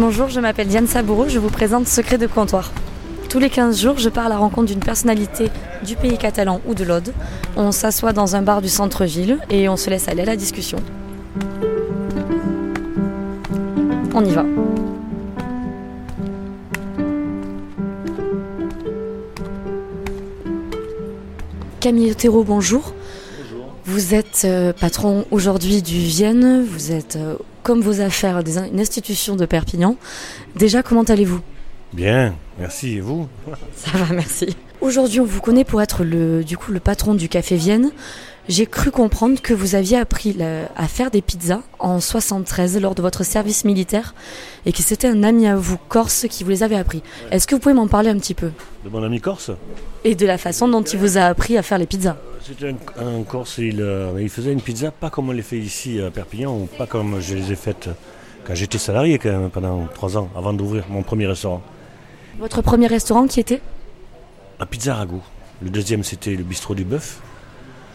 Bonjour, je m'appelle Diane Saboureau, je vous présente Secret de comptoir. Tous les 15 jours, je pars à la rencontre d'une personnalité du pays catalan ou de l'Aude. On s'assoit dans un bar du centre-ville et on se laisse aller à la discussion. On y va. Camille Otero, bonjour. Vous êtes euh, patron aujourd'hui du Vienne, vous êtes, euh, comme vos affaires, des une institution de Perpignan. Déjà, comment allez-vous? Bien, merci. Et vous? Ça va, merci. Aujourd'hui, on vous connaît pour être le, du coup, le patron du Café Vienne. J'ai cru comprendre que vous aviez appris la- à faire des pizzas en 73 lors de votre service militaire et que c'était un ami à vous, corse, qui vous les avait appris. Est-ce que vous pouvez m'en parler un petit peu? De mon ami Corse? Et de la façon dont il vous a appris à faire les pizzas C'était un, un Corse, il, euh, il faisait une pizza pas comme on les fait ici à Perpignan, ou pas comme je les ai faites quand j'étais salarié quand même pendant trois ans, avant d'ouvrir mon premier restaurant. Votre premier restaurant qui était? La pizza ragout. Le deuxième c'était le bistrot du bœuf.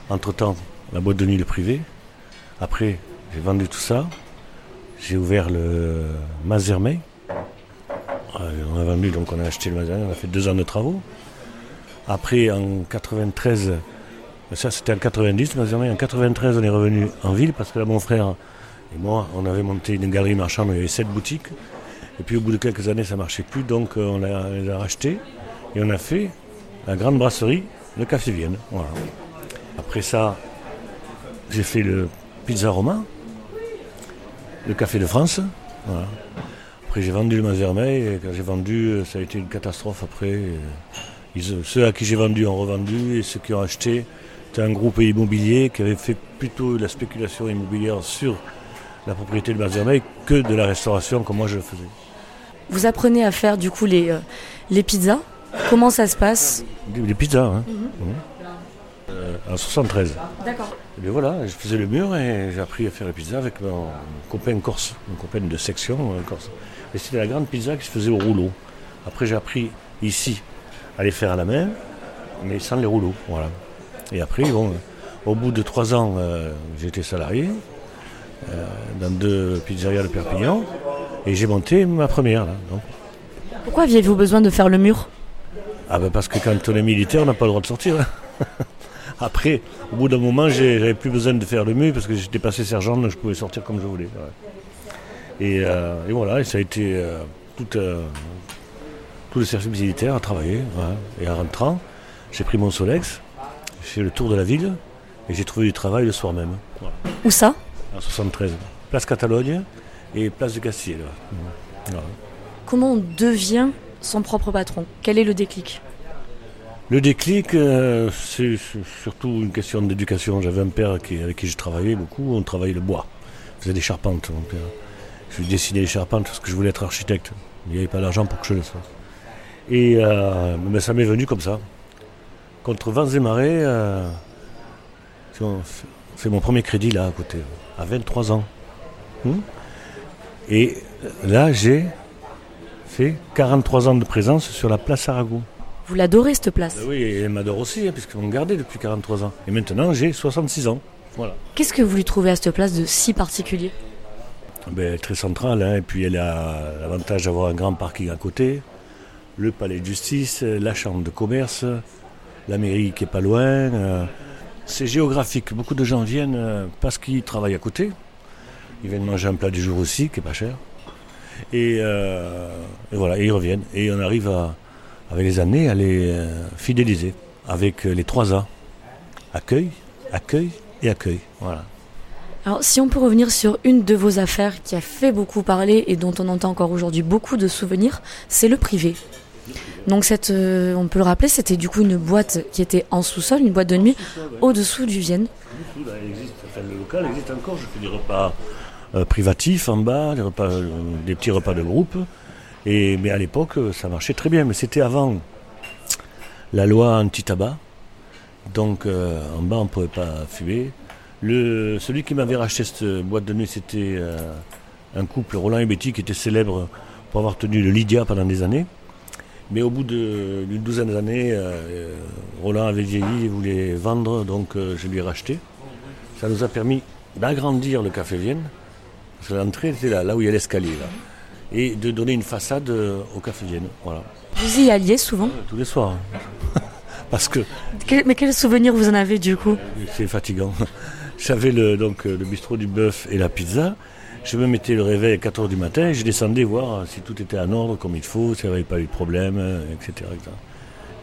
Entre-temps, la boîte de nuit le privé. Après, j'ai vendu tout ça. J'ai ouvert le Mazermey. Euh, On a vendu, donc on a acheté le Mazermey, on a fait deux ans de travaux. Après, en 93, ça c'était en 90, Mazermey. En 93, on est revenu en ville parce que là, mon frère et moi, on avait monté une galerie marchande il y avait sept boutiques. Et puis au bout de quelques années, ça marchait plus, donc euh, on les a rachetés et on a fait la grande brasserie, le Café Vienne. Voilà. Après ça, j'ai fait le Pizza Romain, le Café de France. Après, j'ai vendu le Mazermey et quand j'ai vendu, euh, ça a été une catastrophe après. euh, ceux à qui j'ai vendu ont revendu et ceux qui ont acheté, c'était un groupe immobilier qui avait fait plutôt de la spéculation immobilière sur la propriété de Mazermey que de la restauration comme moi je le faisais. Vous apprenez à faire du coup les, euh, les pizzas. Comment ça se passe? Des pizzas, hein. Mhm. Euh, en 73. D'accord. Et bien voilà, je faisais le mur et j'ai appris à faire la pizza avec mon copain corse, mon copain de section euh, corse. Et c'était la grande pizza qui se faisait au rouleau. Après j'ai appris ici à les faire à la main, mais sans les rouleaux. Voilà. Et après, bon, au bout de trois ans, euh, été salarié euh, dans deux pizzerias de Perpignan et j'ai monté ma première. Là, donc. Pourquoi aviez-vous besoin de faire le mur? Ah ben parce que quand on est militaire, on n'a pas le droit de sortir. hein. Après, au bout d'un moment, j'avais plus besoin de faire le mur parce que j'étais passé sergent, donc je pouvais sortir comme je voulais. ouais. Et, euh, et voilà, et ça a été tout, tout le service militaire à travailler. Et en rentrant, j'ai pris mon Solex, fait le tour de la ville et j'ai trouvé du travail le soir même. Voilà. Où ça? En 73. Place Catalogne et place de Castille. Voilà. Comment on devient son propre patron? Quel est le déclic? Le déclic, euh, c'est surtout une question d'éducation. J'avais un père qui, avec qui je travaillais beaucoup, on travaillait le bois. On faisait des charpentes, mon père. Je dessinais les charpentes parce que je voulais être architecte. Il n'y avait pas d'argent pour que je le fasse. Et euh, mais ça m'est venu comme ça. Contre vents et marées, euh, c'est mon- premier crédit là à côté, à 23 ans. Hmm Et là, j'ai fait 43 ans de présence sur la place Aragon. Vous l'adorez cette place? Ben oui, et elle m'adore aussi, hein, puisqu'on me gardait depuis 43 ans. Et maintenant, j'ai 66 ans. Voilà. Qu'est-ce que vous lui trouvez à cette place de si particulier? Ben, très centrale, hein, et puis elle a l'avantage d'avoir un grand parking à côté, le palais de justice, la chambre de commerce, la mairie qui est pas loin. euh, c'est géographique. Beaucoup de gens viennent euh, parce qu'ils travaillent à côté. Ils viennent manger un plat du jour aussi, qui est pas cher. Et, euh, voilà, et ils reviennent. Et on arrive avec les années à les fidéliser avec les trois A. Accueil, accueil et accueil. Voilà. Alors, si on peut revenir sur une de vos affaires qui a fait beaucoup parler et dont on entend encore aujourd'hui beaucoup de souvenirs, c'est le privé. Donc, cette, euh, on peut le rappeler, c'était du coup une boîte qui était en sous-sol, une boîte de nuit, au-dessous du Vienne. Il existe, le local existe encore. Je fais des repas euh, privatifs en bas, euh, des petits repas de groupe. Mais à l'époque, ça marchait très bien. Mais c'était avant la loi anti-tabac. Donc en bas, on ne pouvait pas fumer. Le, celui qui m'avait racheté cette boîte de nuit, c'était un couple, Roland et Betty, qui était célèbre pour avoir tenu le Lydia pendant des années. Mais au bout d'une douzaine d'années, euh, euh, Roland avait vieilli et voulait vendre, donc euh, je lui ai racheté. Ça nous a permis d'agrandir le Café Vienne. Parce que l'entrée était là, là où il y a l'escalier. Là. et de donner une façade au Café Vienne. Voilà. Vous y alliez souvent Tous les soirs. Parce que. mais quel souvenir vous en avez du coup? C'est fatigant. J'avais le, donc, le bistrot du bœuf et la pizza. Je me mettais le réveil à 4h du matin et je descendais voir si tout était en ordre comme il faut, s'il n'y avait pas eu de problème, etc.,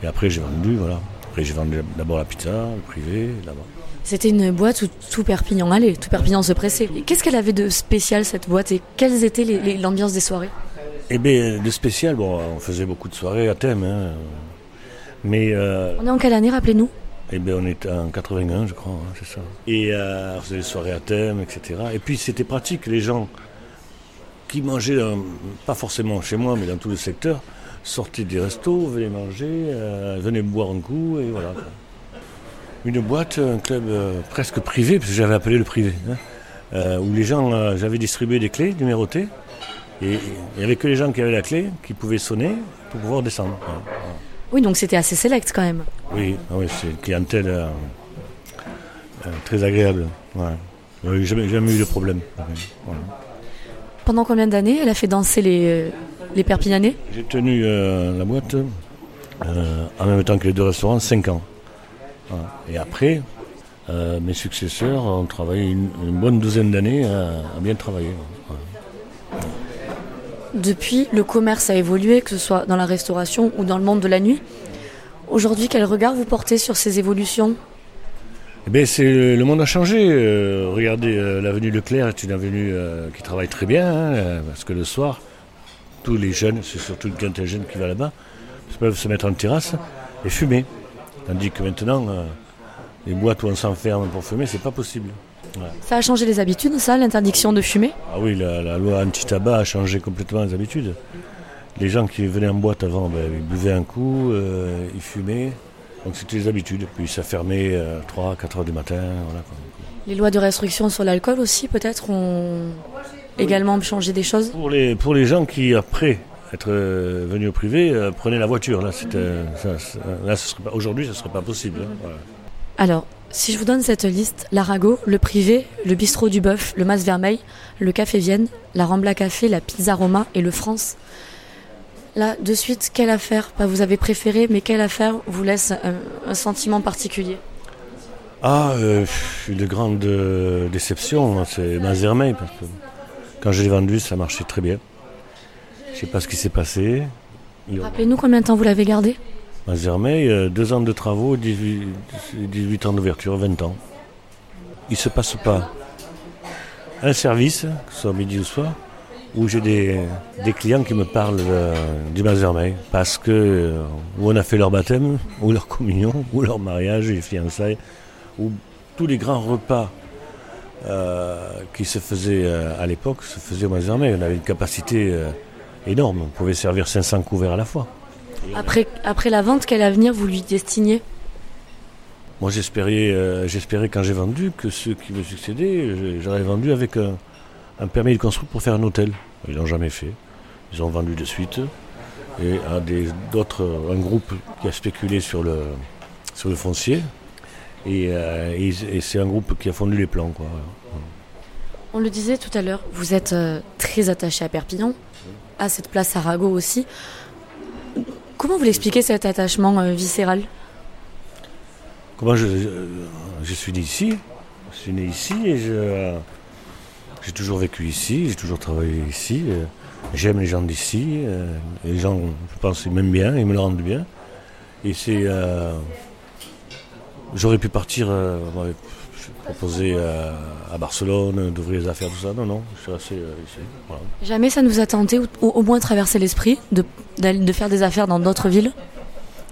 Et après j'ai vendu, voilà. Après j'ai vendu d'abord la pizza, le privé, là-bas. C'était une boîte où tout Perpignan allait, tout Perpignan se pressait. Qu'est-ce qu'elle avait de spécial cette boîte et quelles étaient l'ambiance des soirées? Eh bien, de spécial, bon, on faisait beaucoup de soirées à thème, hein. mais... Euh, on est en quelle année, rappelez-nous? Eh bien, on est en 81, je crois, hein, c'est ça. Et euh, on faisait des soirées à thème, etc. Et puis, c'était pratique. Les gens qui mangeaient, pas forcément chez moi, mais dans tout le secteur, sortaient des restos, venaient manger, euh, venaient boire un coup, et voilà. Une boîte, un club euh, presque privé, parce que j'avais appelé le privé, hein, où les gens, j'avais distribué des clés numérotées, et il n'y avait que les gens qui avaient la clé qui pouvaient sonner pour pouvoir descendre. Oui, donc c'était assez select quand même. Oui, ah oui c'est une clientèle euh, euh, très agréable. Ouais. jamais, jamais eu de problème. Pendant combien d'années elle a fait danser les, euh, les Perpignanais? J'ai tenu la boîte en même temps que les deux restaurants, 5 ans. Et après, mes successeurs ont travaillé une, bonne douzaine d'années à, bien travailler. Depuis, le commerce a évolué, que ce soit dans la restauration ou dans le monde de la nuit. Aujourd'hui, quel regard vous portez sur ces évolutions? Eh bien, c'est le monde a changé. Euh, regardez, euh, l'avenue Leclerc est une avenue euh, qui travaille très bien, hein, parce que le soir, tous les jeunes, c'est surtout une jeune qui va là-bas, peuvent se mettre en terrasse et fumer. Tandis que maintenant, les boîtes où on s'enferme pour fumer, c'est pas possible. Ça a changé les habitudes, ça, l'interdiction de fumer Ah oui, la, loi anti-tabac a changé complètement les habitudes. Les gens qui venaient en boîte avant, ben, ils buvaient un coup, euh, ils fumaient. Donc c'était les habitudes. Puis ça fermait à 3, 4 heures du matin. Les lois de restriction sur l'alcool aussi, peut-être, ont également changé des choses pour les, pour les gens qui, après être euh, venus au privé, euh, prenaient la voiture. Là, aujourd'hui, ce ne serait pas possible. Hein, Alors, si je vous donne cette liste, l'Arago, le privé, le bistrot du bœuf, le Mas Vermeil, le Café Vienne, la Rambla Café, la Pizza Roma et le France, là, de suite, quelle affaire? Pas Vous avez préféré, mais quelle affaire vous laisse un, sentiment particulier? Ah, euh, une grande euh, déception, hein, c'est Mas Vermeil, parce que quand je l'ai vendu, ça marchait très bien. Je ne sais pas ce qui s'est passé. Rappelez-nous combien de temps vous l'avez gardé? Mazermeil, euh, deux ans de travaux, 18, ans d'ouverture, 20 ans. Il ne se passe pas un service, que ce soit midi ou soir, où j'ai des, clients qui me parlent euh, du Mazermeil, parce que euh, où on a fait leur baptême, ou leur communion, ou leur mariage, les fiançailles, ou tous les grands repas qui se faisaient à l'époque se faisaient au Mazermeil. On avait une capacité énorme, on pouvait servir 500 couverts à la fois. Après, après la vente, quel avenir vous lui destiniez? Moi, j'espérais, euh, j'espérais quand j'ai vendu que ceux qui me succédaient, j'aurais vendu avec un, permis de construire pour faire un hôtel. Ils l'ont jamais fait. Ils ont vendu de suite. Et à des, d'autres, un groupe qui a spéculé sur le, sur le foncier. Et, euh, c'est un groupe qui a fondu les plans. Quoi. On le disait tout à l'heure, vous êtes euh, très attaché à Perpignan, à cette place Arago aussi. Comment vous l'expliquez cet attachement euh, viscéral? Comment je, suis né ici, je suis né ici et j'ai toujours vécu ici, j'ai toujours travaillé ici. Euh, j'aime les gens d'ici, euh, les gens, je pense, ils m'aiment bien, ils me le rendent bien. Et c'est. J'aurais pu partir, proposer à, Barcelone d'ouvrir les affaires, tout ça. Non, non, je suis resté ici. Jamais ça ne vous a tenté, ou au moins traversé l'esprit, de de faire des affaires dans d'autres villes?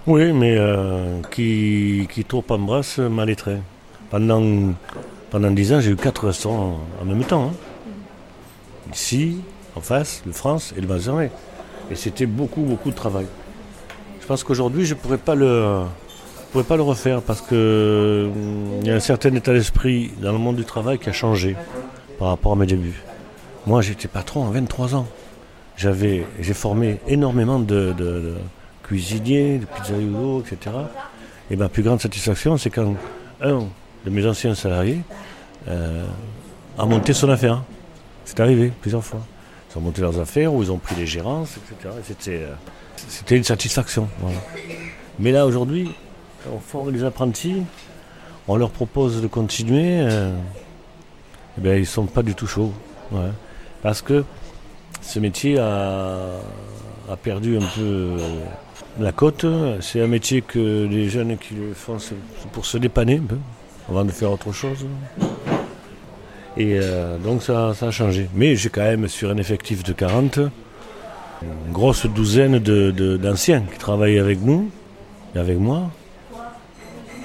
Oui, mais euh, qui, qui trop embrasse m'a lettré. Pendant, pendant 10 ans, j'ai eu quatre restaurants en même temps. Hein. Ici, en face, le France et le Mazarin. Et c'était beaucoup, beaucoup de travail. Je pense qu'aujourd'hui, je ne pourrais pas le pourrais pas le refaire parce qu'il hum, y a un certain état d'esprit dans le monde du travail qui a changé par rapport à mes débuts. Moi, j'étais patron à 23 ans j'avais, j'ai formé énormément de, cuisiniers, de pizzaiolo, etc. Et ma plus grande satisfaction, c'est quand un de mes anciens salariés euh, a monté son affaire. C'est arrivé plusieurs fois. Ils ont monté leurs affaires ou ils ont pris les gérances, etc. C'était, c'était une satisfaction. Mais là, aujourd'hui, on forme les apprentis, on leur propose de continuer, eh bien, ils ne sont pas du tout chauds. Parce que ce métier a, perdu un peu la côte. C'est un métier que les jeunes qui le font pour se dépanner avant de faire autre chose. Et euh, donc ça, a changé. Mais j'ai quand même sur un effectif de 40, une grosse douzaine d'anciens qui travaillent avec nous et avec moi.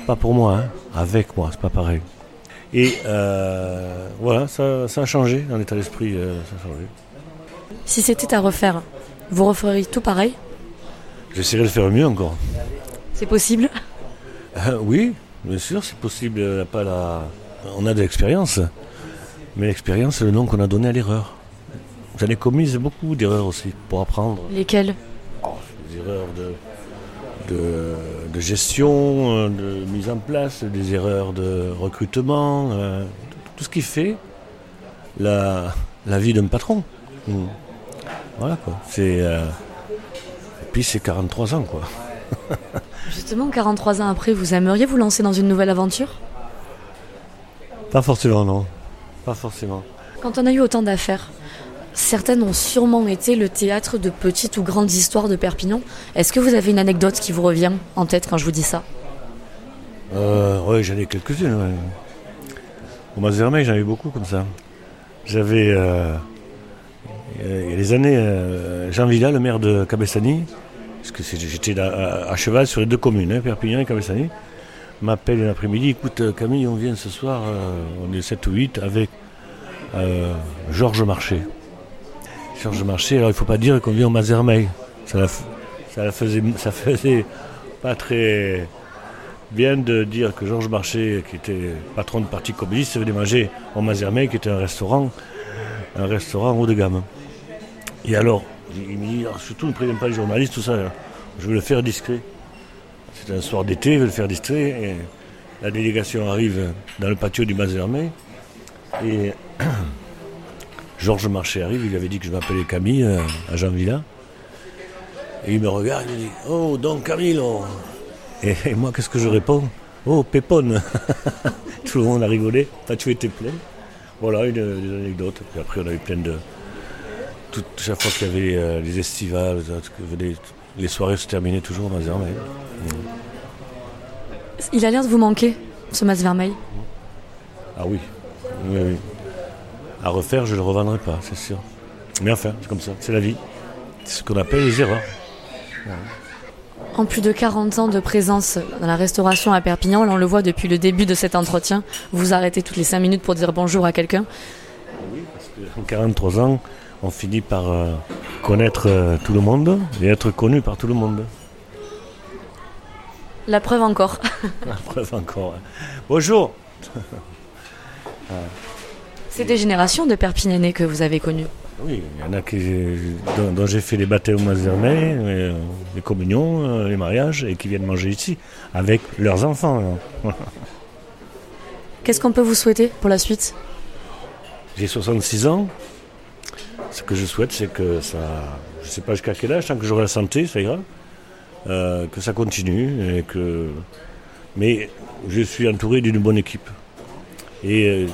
Pas pour moi, hein, avec moi, c'est pas pareil. Et euh, voilà, ça, a changé dans l'état d'esprit, euh, ça a changé. Si c'était à refaire, vous referiez tout pareil? J'essaierai de faire mieux encore. C'est possible? Euh, Oui, bien sûr, c'est possible. Pas la... On a de l'expérience, mais l'expérience, c'est le nom qu'on a donné à l'erreur. J'en ai commis beaucoup d'erreurs aussi pour apprendre. Lesquelles? Oh, Des erreurs de, de, gestion, de mise en place, des erreurs de recrutement, euh, tout ce qui fait la, la vie d'un patron. Hmm. Voilà quoi. C'est. Euh, et puis c'est 43 ans quoi. Justement, 43 ans après, vous aimeriez vous lancer dans une nouvelle aventure? Pas forcément, non. Pas forcément. Quand on a eu autant d'affaires, certaines ont sûrement été le théâtre de petites ou grandes histoires de Perpignan. Est-ce que vous avez une anecdote qui vous revient en tête quand je vous dis ça? Euh, Oui, j'en ai quelques-unes. Au Mazermay, j'en ai beaucoup comme ça. J'avais. Euh, il y a des années, euh, Jean Villa, le maire de Cabestany, parce que j'étais à, cheval sur les deux communes, hein, Perpignan et Cabestany, m'appelle l'après-midi, écoute euh, Camille, on vient ce soir, on est 7 ou 8, avec Georges Marché. Georges Marché, alors il ne faut pas dire qu'on vient au Mazermeil. Ça, faisait, ça faisait pas très bien de dire que Georges Marché, qui était patron de parti communiste, venait manger au Mazermeil, qui était un restaurant, un restaurant haut de gamme. Et alors, il me dit, surtout ne préviens pas les journalistes, tout ça, je veux le faire discret. C'est un soir d'été, je veux le faire discret. Et la délégation arrive dans le patio du Mazermé. Et Georges Marché arrive, il avait dit que je m'appelais Camille euh, à Jean Villa. Et il me regarde, il me dit Oh, donc Camille et, moi, qu'est-ce que je réponds Oh, Pépone Tout le monde a rigolé, tu étais plein. Voilà, une, une anecdote. Et après, on a eu plein de, chaque fois qu'il y avait euh, les estivales, les, soirées se terminaient toujours au Mas Vermeil. Il a l'air de vous manquer, ce Mas Vermeil Ah oui. oui, À refaire, je ne le revendrai pas, c'est sûr. Mais enfin, c'est comme ça, c'est la vie. C'est ce qu'on appelle les erreurs. En plus de 40 ans de présence dans la restauration à Perpignan, on le voit depuis le début de cet entretien, vous arrêtez toutes les 5 minutes pour dire bonjour à quelqu'un. Oui, parce que 43 ans, on finit par euh, connaître euh, tout le monde et être connu par tout le monde. La preuve encore. La preuve encore. Bonjour. C'est des générations de Perpignanais que vous avez connues. Oui, il y en a qui, dont, j'ai fait les baptêmes au euh, les communions, les mariages, et qui viennent manger ici avec leurs enfants. Qu'est-ce qu'on peut vous souhaiter pour la suite? J'ai 66 ans, ce que je souhaite, c'est que ça, je ne sais pas jusqu'à quel âge, tant que j'aurai la santé, ça ira, euh, que ça continue. Et que... Mais je suis entouré d'une bonne équipe. Et euh,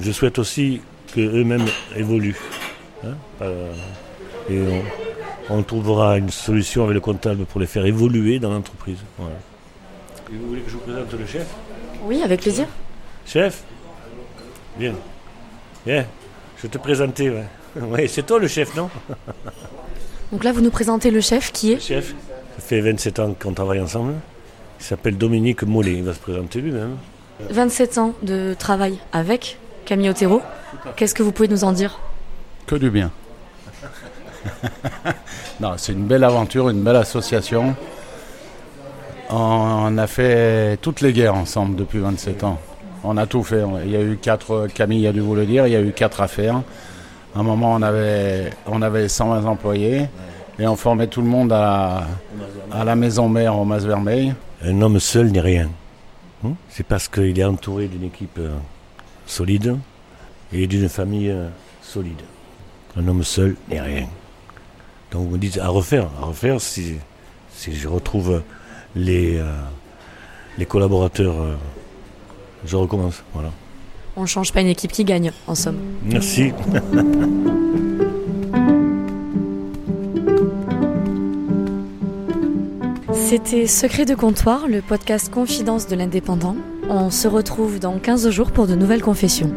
je souhaite aussi qu'eux-mêmes évoluent. Hein, et on, trouvera une solution avec le comptable pour les faire évoluer dans l'entreprise. Et vous voulez que je vous présente le chef? Oui, avec plaisir. Chef? Bien. Bien. Je vais te présenter. Oui, c'est toi le chef, non? Donc là, vous nous présentez le chef qui est Le chef, ça fait 27 ans qu'on travaille ensemble. Il s'appelle Dominique Mollet, il va se présenter lui-même. 27 ans de travail avec Camille Otero. Qu'est-ce que vous pouvez nous en dire? Que du bien. non, c'est une belle aventure, une belle association. On a fait toutes les guerres ensemble depuis 27 ans. On a tout fait. Il y a eu quatre, Camille a dû vous le dire, il y a eu quatre affaires. À un moment, on avait, on avait 120 employés et on formait tout le monde à, à la maison mère au Mas Vermeil. Un homme seul n'est rien. Hein? C'est parce qu'il est entouré d'une équipe euh, solide et d'une famille euh, solide. Un homme seul n'est rien. Donc vous me dites à refaire. À refaire, si, si je retrouve les, euh, les collaborateurs, euh, je recommence. Voilà. On ne change pas une équipe qui gagne, en somme. Merci. C'était Secret de comptoir, le podcast Confidence de l'indépendant. On se retrouve dans 15 jours pour de nouvelles confessions.